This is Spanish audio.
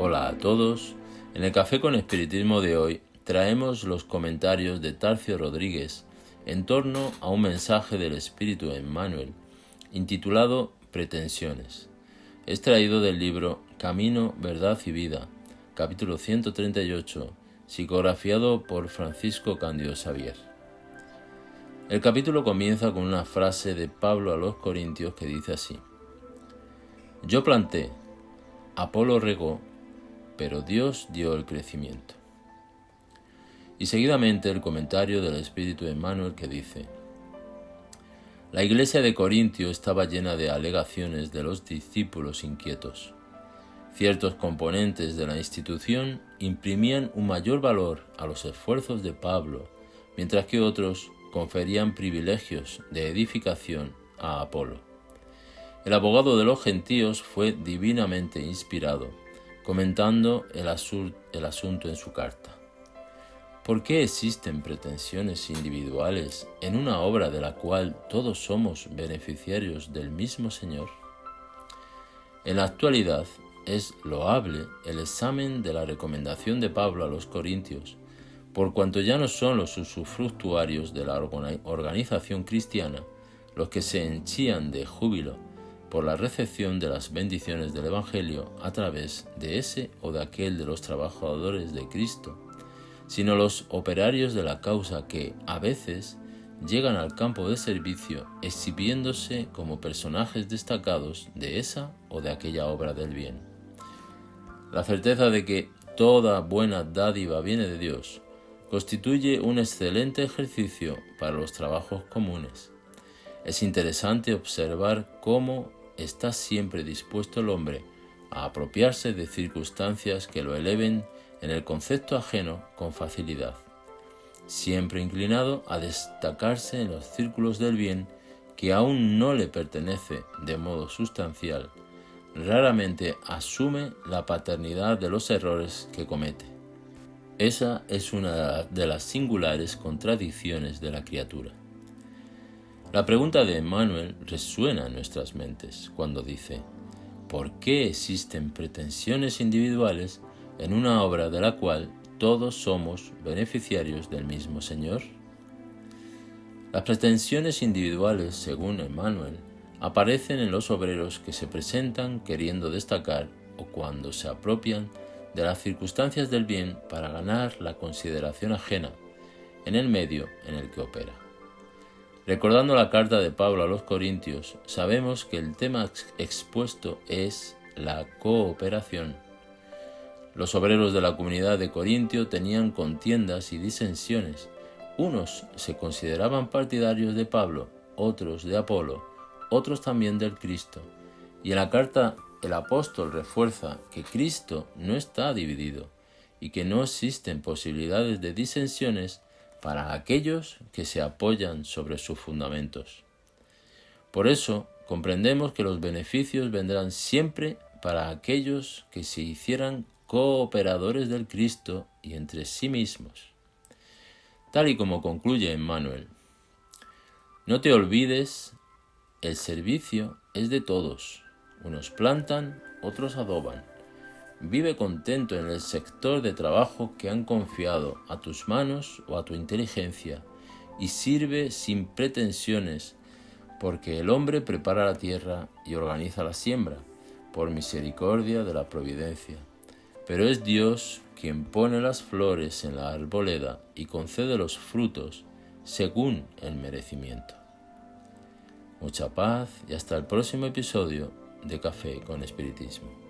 Hola a todos. En el Café con Espiritismo de hoy traemos los comentarios de Tarcio Rodríguez en torno a un mensaje del Espíritu Emmanuel intitulado Pretensiones, extraído del libro Camino, Verdad y Vida, capítulo 138, psicografiado por Francisco Candido Xavier. El capítulo comienza con una frase de Pablo a los Corintios que dice así: Yo planté, Apolo regó, pero Dios dio el crecimiento. Y seguidamente el comentario del Espíritu Emmanuel que dice, La iglesia de Corintio estaba llena de alegaciones de los discípulos inquietos. Ciertos componentes de la institución imprimían un mayor valor a los esfuerzos de Pablo, mientras que otros conferían privilegios de edificación a Apolo. El abogado de los gentíos fue divinamente inspirado, comentando el, asunto en su carta. ¿Por qué existen pretensiones individuales en una obra de la cual todos somos beneficiarios del mismo Señor? En la actualidad es loable el examen de la recomendación de Pablo a los Corintios, por cuanto ya no son los usufructuarios de la organización cristiana los que se henchían de júbilo por la recepción de las bendiciones del Evangelio a través de ese o de aquel de los trabajadores de Cristo, sino los operarios de la causa que, a veces, llegan al campo de servicio exhibiéndose como personajes destacados de esa o de aquella obra del bien. La certeza de que toda buena dádiva viene de Dios constituye un excelente ejercicio para los trabajos comunes. Es interesante observar cómo está siempre dispuesto el hombre a apropiarse de circunstancias que lo eleven en el concepto ajeno con facilidad, siempre inclinado a destacarse en los círculos del bien que aún no le pertenece de modo sustancial, raramente asume la paternidad de los errores que comete. Esa es una de las singulares contradicciones de la criatura. La pregunta de Emmanuel resuena en nuestras mentes cuando dice, ¿por qué existen pretensiones individuales en una obra de la cual todos somos beneficiarios del mismo Señor? Las pretensiones individuales, según Emmanuel, aparecen en los obreros que se presentan queriendo destacar o cuando se apropian de las circunstancias del bien para ganar la consideración ajena en el medio en el que opera. Recordando la carta de Pablo a los Corintios, sabemos que el tema expuesto es la cooperación los obreros de la comunidad de Corintio tenían contiendas y disensiones. Unos se consideraban partidarios de Pablo, otros de Apolo, otros también del Cristo. Y en la carta el apóstol refuerza que Cristo no está dividido y que no existen posibilidades de disensiones para aquellos que se apoyan sobre sus fundamentos. Por eso comprendemos que los beneficios vendrán siempre para aquellos que se hicieran cooperadores del Cristo y entre sí mismos. Tal y como concluye Emmanuel, no te olvides, el servicio es de todos. Unos plantan, otros adoban. Vive contento en el sector de trabajo que han confiado a tus manos o a tu inteligencia y sirve sin pretensiones, porque el hombre prepara la tierra y organiza la siembra, por misericordia de la providencia pero es Dios quien pone las flores en la arboleda y concede los frutos según el merecimiento. Mucha paz y hasta el próximo episodio de Café con Espiritismo.